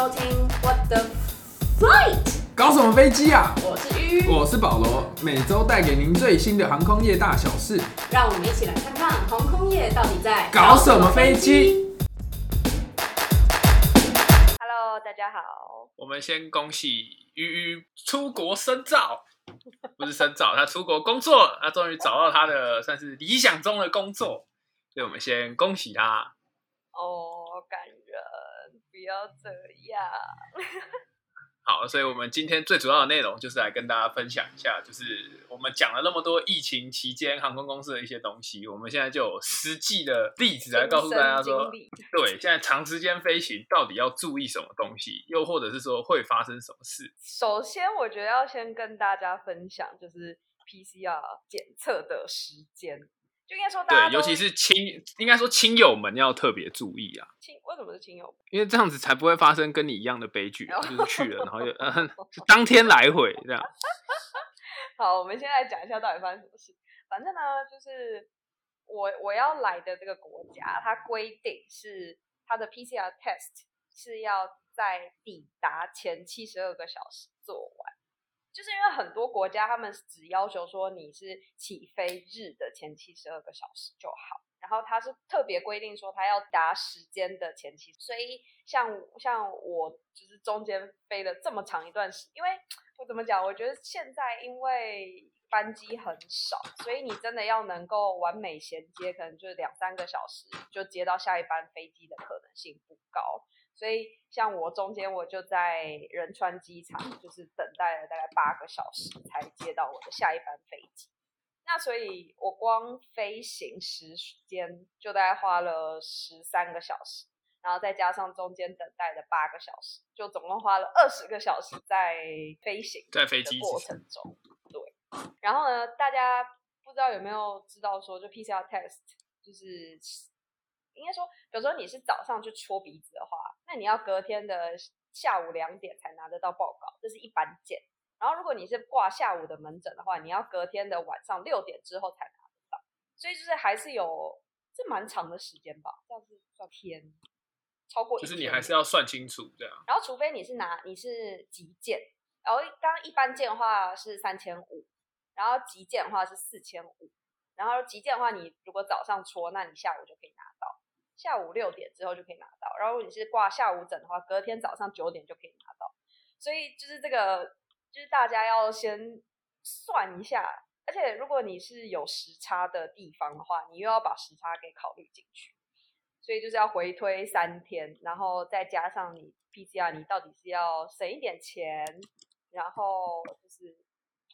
收听 What the Flight，搞什么飞机啊？我是鱼，我是保罗，每周带给您最新的航空业大小事。让我们一起来看看航空业到底在搞什么飞机。Hello，大家好。我们先恭喜鱼鱼出国深造，不是深造，他出国工作了，他终于找到他的算是理想中的工作，所以我们先恭喜他。哦，要这样。好，所以我们今天最主要的内容就是来跟大家分享一下，就是我们讲了那么多疫情期间航空公司的一些东西，我们现在就有实际的例子来告诉大家说，对，现在长时间飞行到底要注意什么东西，又或者是说会发生什么事。首先，我觉得要先跟大家分享，就是 PCR 检测的时间，就应该说大家对，尤其是亲，应该说亲友们要特别注意啊。亲，为什么是亲友？因为这样子才不会发生跟你一样的悲剧，哦就是去了，然后就、呃、就当天来回这样。好，我们现在讲一下到底发生什么事。反正呢，就是我我要来的这个国家，它规定是它的 PCR test 是要在抵达前七十二个小时做完。就是因为很多国家他们只要求说你是起飞日的前七十二个小时就好，然后他是特别规定说他要达时间的前期，所以像像我就是中间飞了这么长一段时，因为我怎么讲？我觉得现在因为班机很少，所以你真的要能够完美衔接，可能就是两三个小时就接到下一班飞机的可能性不高。所以像我中间我就在仁川机场，就是等待了大概八个小时才接到我的下一班飞机。那所以我光飞行时间就大概花了十三个小时，然后再加上中间等待的八个小时，就总共花了二十个小时在飞行在飞机过程中。对，然后呢，大家不知道有没有知道说，就 PCR test 就是应该说，比如说你是早上去戳鼻子的话，那你要隔天的下午两点才拿得到报告，这是一般件。然后如果你是挂下午的门诊的话，你要隔天的晚上六点之后才拿得到，所以就是还是有这蛮长的时间吧，这样是算天超过一就是你还是要算清楚这样。然后除非你是拿你是急件，然后刚刚一般件的话是三千五，然后急件的话是四千五，然后急件的话你如果早上戳，那你下午就可以拿到，下午六点之后就可以拿到。然后如果你是挂下午诊的话，隔天早上九点就可以拿到。所以就是这个，就是大家要先算一下，而且如果你是有时差的地方的话，你又要把时差给考虑进去。所以就是要回推三天，然后再加上你 PCR，你到底是要省一点钱，然后就是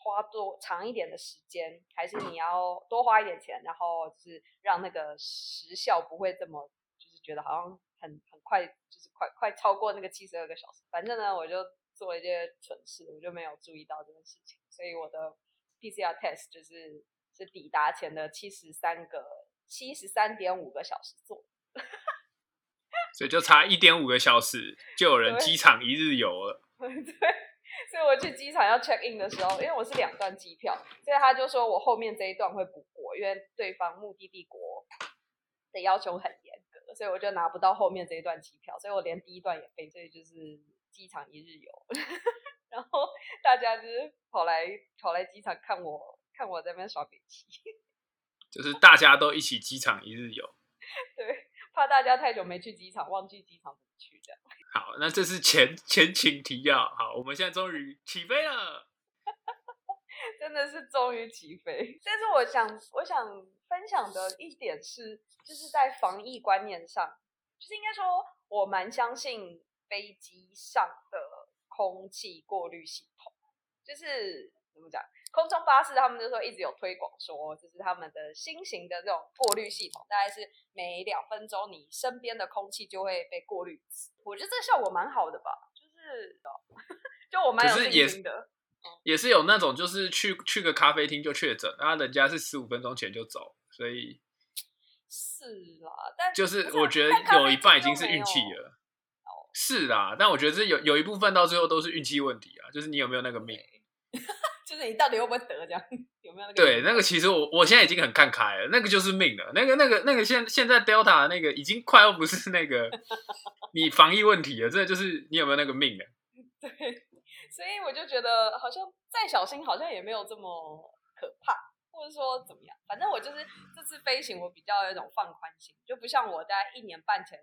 花多长一点的时间，还是你要多花一点钱，然后就是让那个时效不会这么，就是觉得好像很很快，就是快快超过那个七十二个小时。反正呢，我就做了一些蠢事，我就没有注意到这件事情，所以我的 PCR test 就是是抵达前的七十三个七十三点五个小时做。所以就差一点五个小时，就有人机场一日游了。对，所以我去机场要 check in 的时候，因为我是两段机票，所以他就说我后面这一段会补过，因为对方目的地国的要求很严格，所以我就拿不到后面这一段机票，所以我连第一段也飞，所以就是机场一日游。然后大家就是跑来跑来机场看我，看我在那边耍北气，就是大家都一起机场一日游。对，怕大家太久没去机场，忘记机场怎么去。好，那这是前前情提要。好，我们现在终于起飞了。真的是终于起飞。但是我想，我想分享的一点是，就是在防疫观念上，就是应该说，我蛮相信飞机上的空气过滤系统，就是怎么讲，空中巴士他们就说一直有推广说，就是他们的新型的这种过滤系统，大概是每两分钟你身边的空气就会被过滤一次。我觉得这个效果蛮好的吧，就是就我蛮有信心的。也是有那种就是去去个咖啡厅就确诊，然后人家是十五分钟前就走，所以 是啦，但就是我觉得有一半已经是运气了。是啦，但我觉得这有有一部分到最后都是运气问题啊，就是你有没有那个命。就是你到底会不会得这样，有没有那个？对，那个其实我我现在已经很看开了，那个就是命了。那个那个那个现现在 Delta 那个已经快要不是那个 你防疫问题了，这就是你有没有那个命了？对，所以我就觉得好像再小心，好像也没有这么可怕，或者说怎么样。反正我就是这次飞行，我比较有一种放宽心，就不像我在一年半前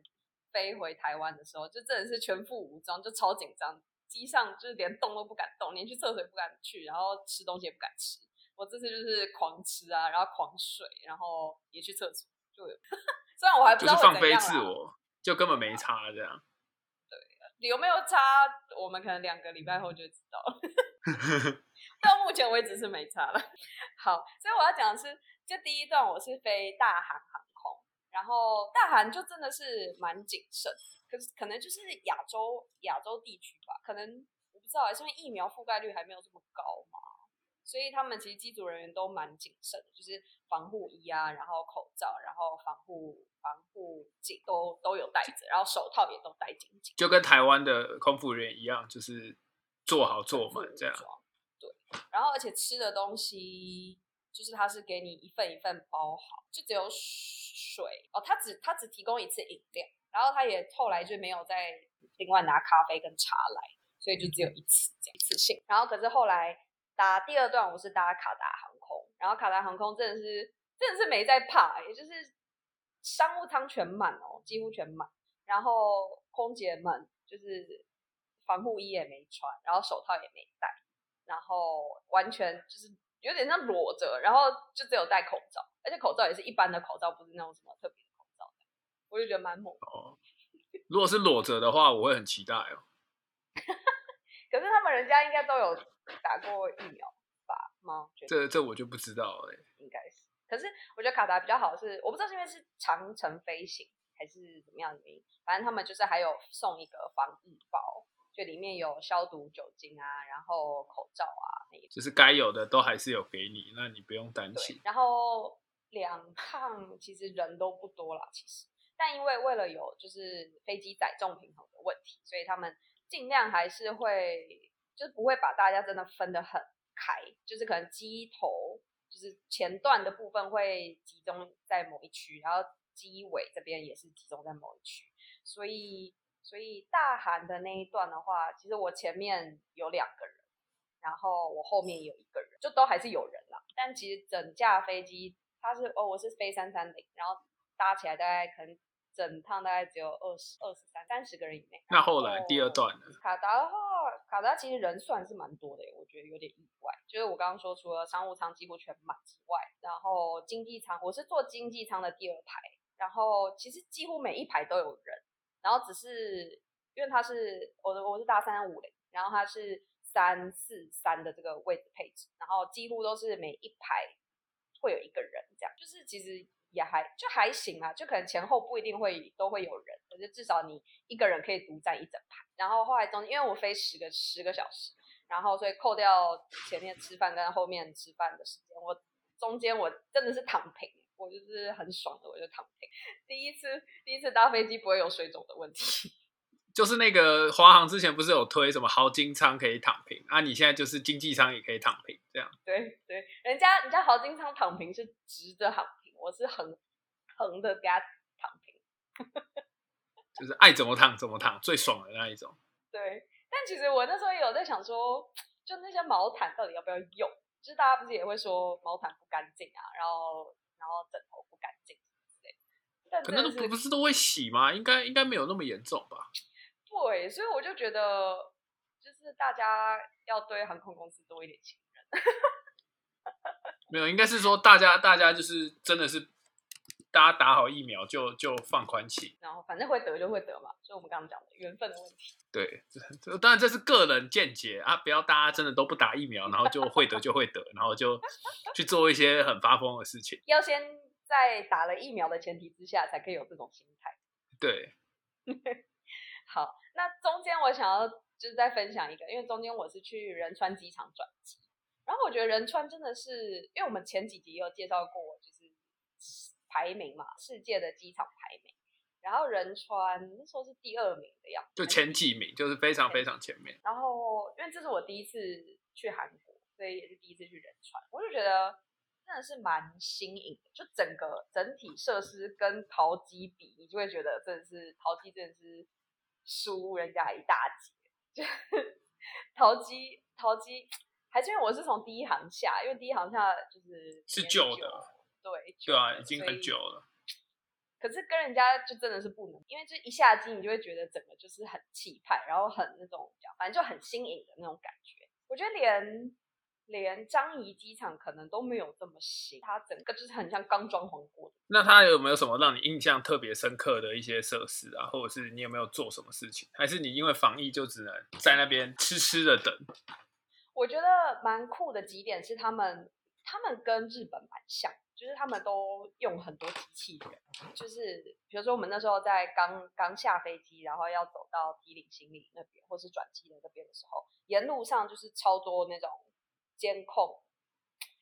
飞回台湾的时候，就真的是全副武装，就超紧张，机上就是连动都不敢动，连去厕所也不敢去，然后吃东西也不敢吃。我这次就是狂吃啊，然后狂睡，然后也去厕所，就有。虽然我还不知道就是放飞自我，就根本没差这样。有没有差，我们可能两个礼拜后就知道了。到目前为止是没差了。好，所以我要讲的是，就第一段我是飞大韩航空，然后大韩就真的是蛮谨慎，可是可能就是亚洲亚洲地区吧，可能我不知道，因为疫苗覆盖率还没有这么高嘛，所以他们其实机组人员都蛮谨慎的，就是防护衣啊，然后口罩，然后防护防护镜都都有戴着，然后手套也都戴紧紧。就跟台湾的空服人员一样，就是做好做满这样。对，然后而且吃的东西，就是他是给你一份一份包好，就只有水哦，他只他只提供一次饮料，然后他也后来就没有再另外拿咖啡跟茶来，所以就只有一次这样一次性。然后可是后来搭第二段我是搭卡达航空，然后卡达航空真的是真的是没在怕，也就是商务舱全满哦，几乎全满，然后空姐们就是防护衣也没穿，然后手套也没戴，然后完全就是有点像裸着，然后就只有戴口罩，而且口罩也是一般的口罩，不是那种什么特别的口罩，我就觉得蛮猛。哦，如果是裸着的话，我会很期待哦。可是他们人家应该都有打过疫苗吧？吗？这这我就不知道了。应该是。可是我觉得卡达比较好是，我不知道是因为是长程飞行还是怎么样的原因，反正他们就是还有送一个防疫包，就里面有消毒酒精啊，然后口罩啊那些，就是该有的都还是有给你，那你不用担心。然后两趟其实人都不多啦，其实，但因为为了有就是飞机载重平衡的问题，所以他们尽量还是会就是不会把大家真的分得很开，就是可能机头。就是前段的部分会集中在某一区，然后机尾这边也是集中在某一区，所以所以大韩的那一段的话，其实我前面有两个人，然后我后面有一个人，就都还是有人啦。但其实整架飞机它是哦，我是飞三三零，然后搭起来大概可能。整趟大概只有二十二十三三十个人以内。那后来第二段呢？卡达的话，卡达其实人算是蛮多的，我觉得有点意外。就是我刚刚说，除了商务舱几乎全满之外，然后经济舱，我是坐经济舱的第二排，然后其实几乎每一排都有人，然后只是因为他是我的我是搭三五零，然后他是三四三的这个位置配置，然后几乎都是每一排会有一个人这样，就是其实。也还就还行啊，就可能前后不一定会都会有人，可是至少你一个人可以独占一整排。然后后来中间，因为我飞十个十个小时，然后所以扣掉前面吃饭跟后面吃饭的时间，我中间我真的是躺平，我就是很爽的，我就躺平。第一次第一次搭飞机不会有水肿的问题。就是那个华航之前不是有推什么豪金舱可以躺平啊？你现在就是经济舱也可以躺平，这样。对对，人家人家豪金舱躺平是直着躺平。我是横横的给他躺平，就是爱怎么躺怎么躺，最爽的那一种。对，但其实我那时候也有在想说，就那些毛毯到底要不要用？就是大家不是也会说毛毯不干净啊，然后然后枕头不干净之类。可能不不是都会洗吗？应该应该没有那么严重吧？对，所以我就觉得，就是大家要对航空公司多一点信任。没有，应该是说大家，大家就是真的是，大家打好疫苗就就放宽气，然后反正会得就会得嘛，所以我们刚刚讲的缘分的问题。对，这当然这是个人见解啊，不要大家真的都不打疫苗，然后就会得就会得，然后就去做一些很发疯的事情。要先在打了疫苗的前提之下，才可以有这种心态。对，好，那中间我想要就是再分享一个，因为中间我是去仁川机场转机。然后我觉得仁川真的是，因为我们前几集有介绍过，就是排名嘛，世界的机场排名。然后仁川那时候是第二名的样子，就前几名，就是非常非常前面。然后因为这是我第一次去韩国，所以也是第一次去仁川，我就觉得真的是蛮新颖的，就整个整体设施跟桃机比，你就会觉得真的是桃机真的是输人家一大截，就是淘机淘机，还是因为我是从第一行下，因为第一行下就是是旧的对对啊，已经很久了。可是跟人家就真的是不能，因为就一下机，你就会觉得整个就是很气派，然后很那种，反正就很新颖的那种感觉。我觉得连连张仪机场可能都没有这么新，它整个就是很像刚装潢过的。那它有没有什么让你印象特别深刻的一些设施啊，或者是你有没有做什么事情？还是你因为防疫就只能在那边痴痴的等？我觉得蛮酷的几点是他们，他们跟日本蛮像，就是他们都用很多机器人，就是比如说我们那时候在刚刚下飞机，然后要走到提领行李那边或是转机的那边的时候，沿路上就是超多那种监控，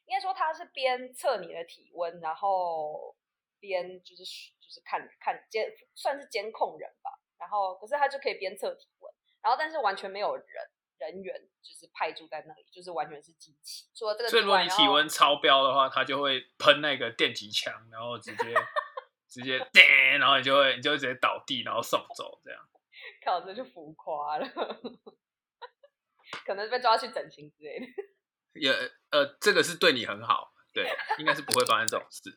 应该说他是边测你的体温，然后边就是就是看看监算是监控人吧，然后可是他就可以边测体温，然后但是完全没有人。人员就是派驻在那里，就是完全是机器。除了这个，所以如果你体温超标的话，它就会喷那个电击枪，然后直接 直接叮，然后你就会你就会直接倒地，然后送走这样。靠这就浮夸了，可能被抓去整形之类的。也呃，这个是对你很好，对，应该是不会发生这种事。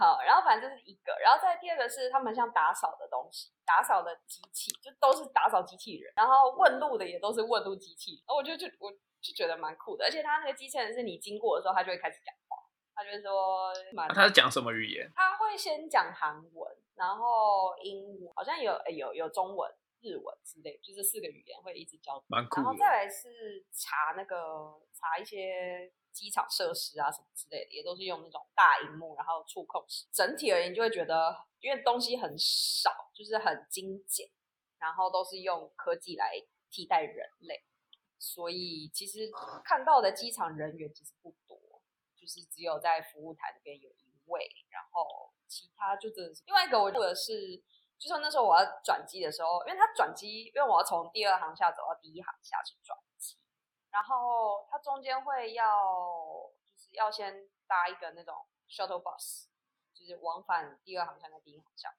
好，然后反正这是一个，然后再第二个是他们像打扫的东西，打扫的机器就都是打扫机器人，然后问路的也都是问路机器人，然后我就就我就觉得蛮酷的，而且他那个机器人是你经过的时候，他就会开始讲话，他就会说蛮那他是讲什么语言？他会先讲韩文，然后英文，好像有诶有有中文、日文之类，就是四个语言会一直教。蛮酷。然后再来是查那个查一些机场设施啊什么之类的，也都是用那种大荧幕，然后触控式。整体而言，就会觉得因为东西很少，就是很精简，然后都是用科技来替代人类，所以其实看到的机场人员其实不多，就是只有在服务台那边有一位，然后其他就真的是另外一个我做的是，就是那时候我要转机的时候，因为他转机，因为我要从第二航下走到第一航下去转，然后它中间会要就是要先搭一个那种 shuttle bus，就是往返第二航向跟第一航向，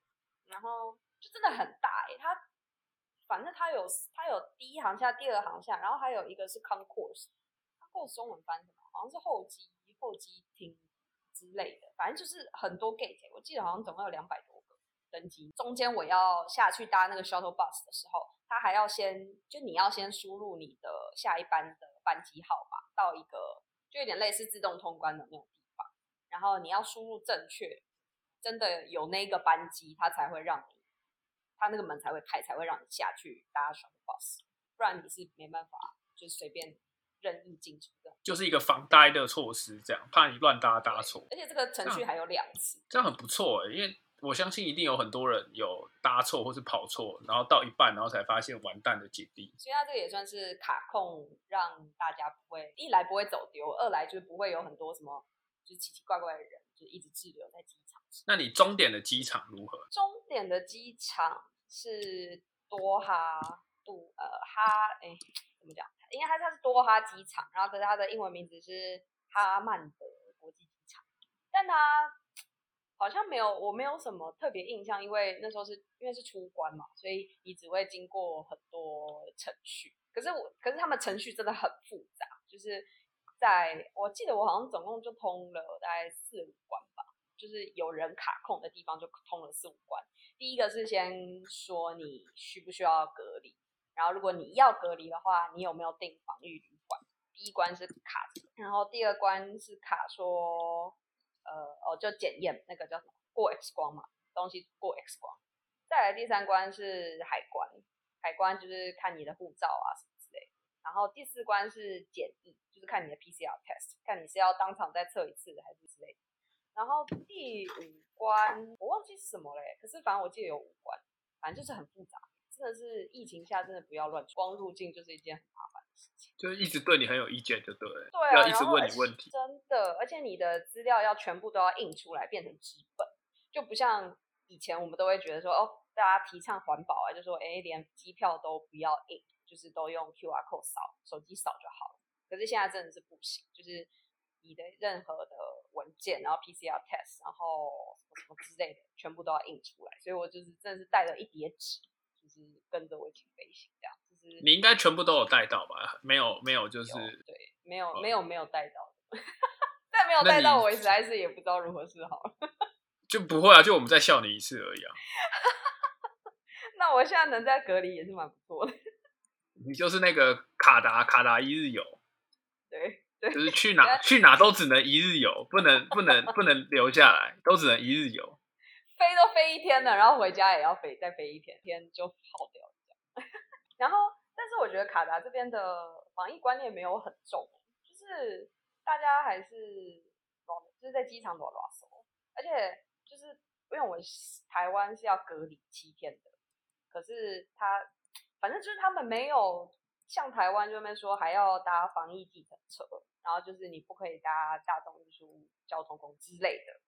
然后就真的很大诶、它反正它有它有第一航下、第二航向，然后还有一个是 concourse，concourse 中文翻什么？好像是候机候机厅之类的，反正就是很多 gate，我记得好像总共有两百多登机。中间我要下去搭那个 shuttle bus 的时候，他还要先就你要先输入你的下一班的班机号码到一个就有点类似自动通关的那种地方，然后你要输入正确，真的有那个班机，他才会让你，他那个门才会开，才会让你下去搭 shuttle bus，不然你是没办法就是随便任意进出的。就是一个防呆的措施，这样怕你乱搭搭错，而且这个程序还有两次，这样很不错哎，因为我相信一定有很多人有搭错或是跑错，然后到一半然后才发现完蛋的境地。所以它这个也算是卡控，让大家不会一来不会走丢，二来就是不会有很多什么就是奇奇怪怪的人，就一直滞留在机场。那你终点的机场如何？终点的机场是多哈杜呃哈哎怎么讲？因为它它是多哈机场，然后可是它的英文名字是哈曼德国际机场，但它好像没有我没有什么特别印象，因为那时候是因为是出关嘛，所以你只会经过很多程序。可是我可是他们程序真的很复杂，就是在我记得我好像总共就通了大概四五关吧，就是有人卡控的地方就通了四五关。第一个是先说你需不需要隔离，然后如果你要隔离的话，你有没有订防疫旅馆？第一关是卡，然后第二关是卡说，呃，哦，就检验那个叫什么过 X 光嘛，东西过 X 光。再来第三关是海关，海关就是看你的护照啊什么之类的。然后第四关是检疫，就是看你的 PCR test，看你是要当场再测一次还是之类的。然后第五关我忘记是什么嘞，可是反正我记得有五关，反正就是很复杂，真的是疫情下真的不要乱光入境就是一件很麻烦。就是一直对你很有意见，就对了，对啊，要一直问你问题。真的，而且你的资料要全部都要印出来，变成纸本，就不像以前我们都会觉得说，哦，大家提倡环保啊，就说，哎，连机票都不要印，就是都用 QR code 扫，手机扫就好了。可是现在真的是不行，就是你的任何的文件，然后 PCR test，然后什么什么之类的，全部都要印出来。所以我就是真的是带了一叠纸，就是跟着我一起飞行，这样就是你应该全部都有带到吧？没有没有，就是对，没有哦没有没有带到的，但没有带到，我实在是也不知道如何是好。就不会啊，就我们再笑你一次而已啊。那我现在能在隔离也是蛮不错的，你就是那个卡达卡达一日游，对对就是去哪去哪都只能一日游，不能不能不能留下来，都只能一日游。飞都飞一天了，然后回家也要飞再飞一天，天就跑掉。然后，但是我觉得卡达这边的防疫观念没有很重，就是大家还是就是在机场躲拉手，而且就是因为我台湾是要隔离七天的，可是他反正就是他们没有像台湾这边说还要搭防疫计程车，然后就是你不可以搭大众运输交通工具之类的，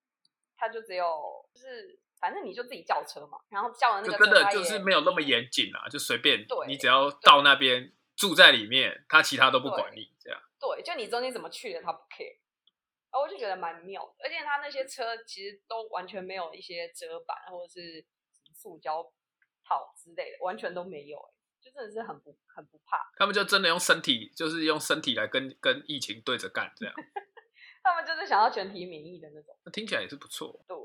他就只有就是反正你就自己叫车嘛，然后叫的那个车他真的就是没有那么严谨啊，就随便对你只要到那边住在里面，他其他都不管你这样。对，就你中间怎么去的，他不 care。然后我就觉得蛮妙的，而且他那些车其实都完全没有一些遮板或者是塑胶套之类的，完全都没有、欸，就真的是很不很不怕。他们就真的用身体，就是用身体来跟跟疫情对着干，这样 他们就是想要全体免疫的那种。那听起来也是不错。对，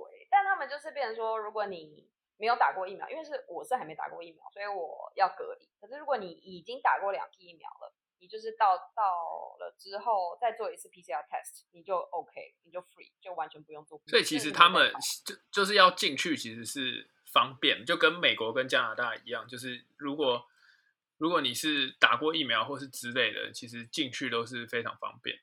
们就是变成说，如果你没有打过疫苗，因为是我是还没打过疫苗，所以我要隔离。可是如果你已经打过两剂疫苗了，你就是到到了之后再做一次 PCR test，你就 OK，你就 free，就完全不用做。所以其实他们就就是要进去，其实是方便，就跟美国跟加拿大一样，就是如果如果你是打过疫苗或是之类的，其实进去都是非常方便的。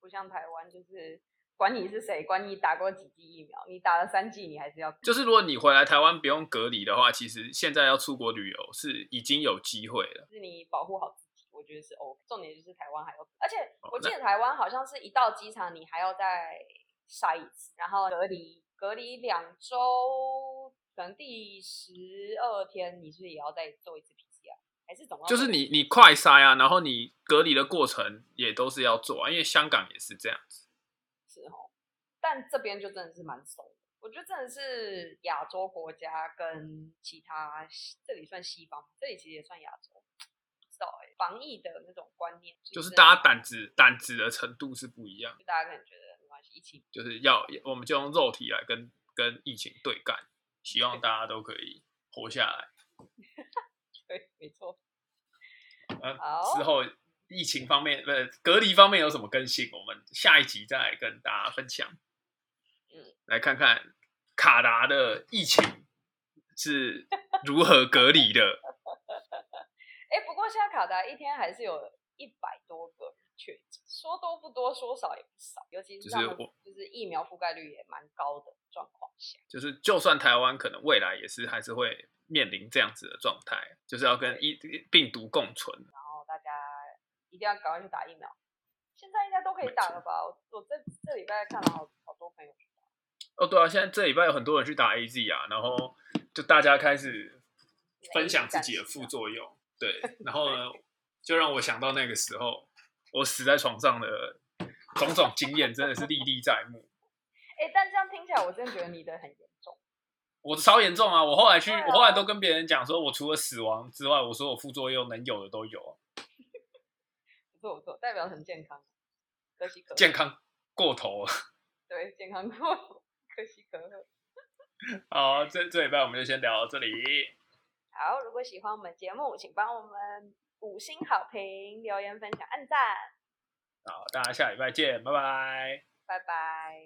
不像台湾，就是管你是谁，管你打过几剂疫苗，你打了三剂，你还是要就是如果你回来台湾不用隔离的话，其实现在要出国旅游是已经有机会了。是你保护好自己，我觉得是 OK。重点就是台湾还有，而且哦我记得台湾好像是一到机场你还要再筛一次，然后隔离隔离两周，可能第十二天你是也要再做一次 PCR？还是怎么就是你你快筛啊，然后你隔离的过程也都是要做啊，因为香港也是这样子。是哦，但这边就真的是蛮松的。我觉得真的是亚洲国家跟其他西这里算西方，这里其实也算亚洲，不知道哎、防疫的那种观念，就是大家胆子胆子的程度是不一样，大家可能觉得没关系，一起就是要我们就用肉体来跟跟疫情对干，希望大家都可以活下来。对，没错。呃好之后疫情方面，不是隔离方面有什么更新，我们下一集再来跟大家分享。嗯，来看看卡达的疫情是如何隔离的。哎，不过现在卡达一天还是有一百多个人确诊，说多不多，说少也不少，尤其是就是我就是疫苗覆盖率也蛮高的状况下。就是就算台湾可能未来也是还是会面临这样子的状态，就是要跟疫病毒共存。一定要赶快去打疫苗。现在应该都可以打了吧？我我这这礼拜看了好好多朋友去打，哦，对啊，现在这礼拜有很多人去打 AZ 啊，然后就大家开始分享自己的副作用，对，然后呢，就让我想到那个时候我死在床上的种种经验，真的是历历在目。哎，但这样听起来，我真的觉得你的很严重。我超严重啊！我后来去，啊我后来都跟别人讲说，我除了死亡之外，我所有副作用能有的都有，不错不错，代表很健康，可喜可贺。健康过头了。对健康过头，可喜可贺。好，这这礼拜我们就先聊到这里。好，如果喜欢我们节目，请帮我们五星好评、留言、分享、按赞，好，大家下礼拜见，拜拜。拜拜。